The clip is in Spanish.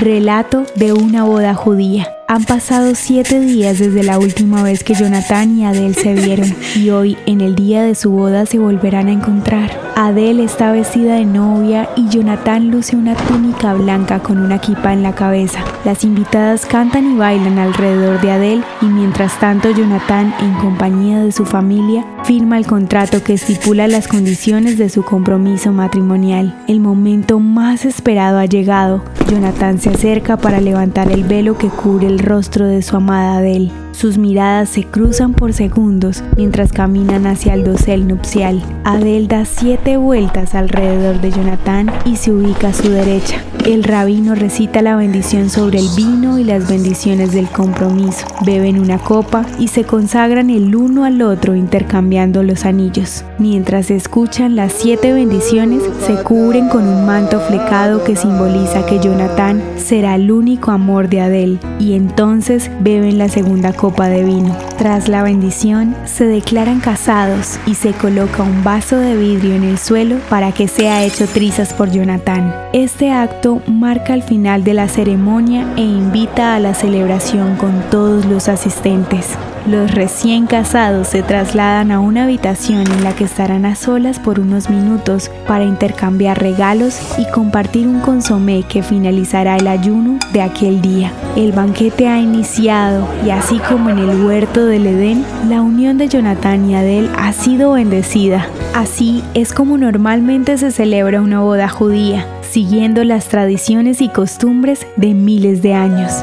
Relato de una boda judía. Han pasado siete días desde la última vez que Jonathan y Adele se vieron y hoy, en el día de su boda, se volverán a encontrar. Adele está vestida de novia y Jonathan luce una túnica blanca con una kipa en la cabeza. Las invitadas cantan y bailan alrededor de Adele y mientras tanto Jonathan, en compañía de su familia, firma el contrato que estipula las condiciones de su compromiso matrimonial. El momento más esperado ha llegado. Jonathan se acerca para levantar el velo que cubre el rostro de su amada Adele. Sus miradas se cruzan por segundos mientras caminan hacia el dosel nupcial. Adele da siete vueltas alrededor de Jonathan y se ubica a su derecha. El rabino recita la bendición sobre el vino y las bendiciones del compromiso. Beben una copa y se consagran el uno al otro intercambiando los anillos. Mientras escuchan las siete bendiciones, se cubren con un manto flecado que simboliza que Jonathan será el único amor de Adele y entonces beben la segunda copa de vino. Tras la bendición, se declaran casados y se coloca un vaso de vidrio en el suelo para que sea hecho trizas por Jonathan. Este acto marca el final de la ceremonia e invita a la celebración con todos los asistentes. Los recién casados se trasladan a una habitación en la que estarán a solas por unos minutos para intercambiar regalos y compartir un consomé que finalizará el ayuno de aquel día. El banquete ha iniciado y así como en el huerto del Edén, la unión de Jonathan y Adele ha sido bendecida. Así es como normalmente se celebra una boda judía, siguiendo las tradiciones y costumbres de miles de años.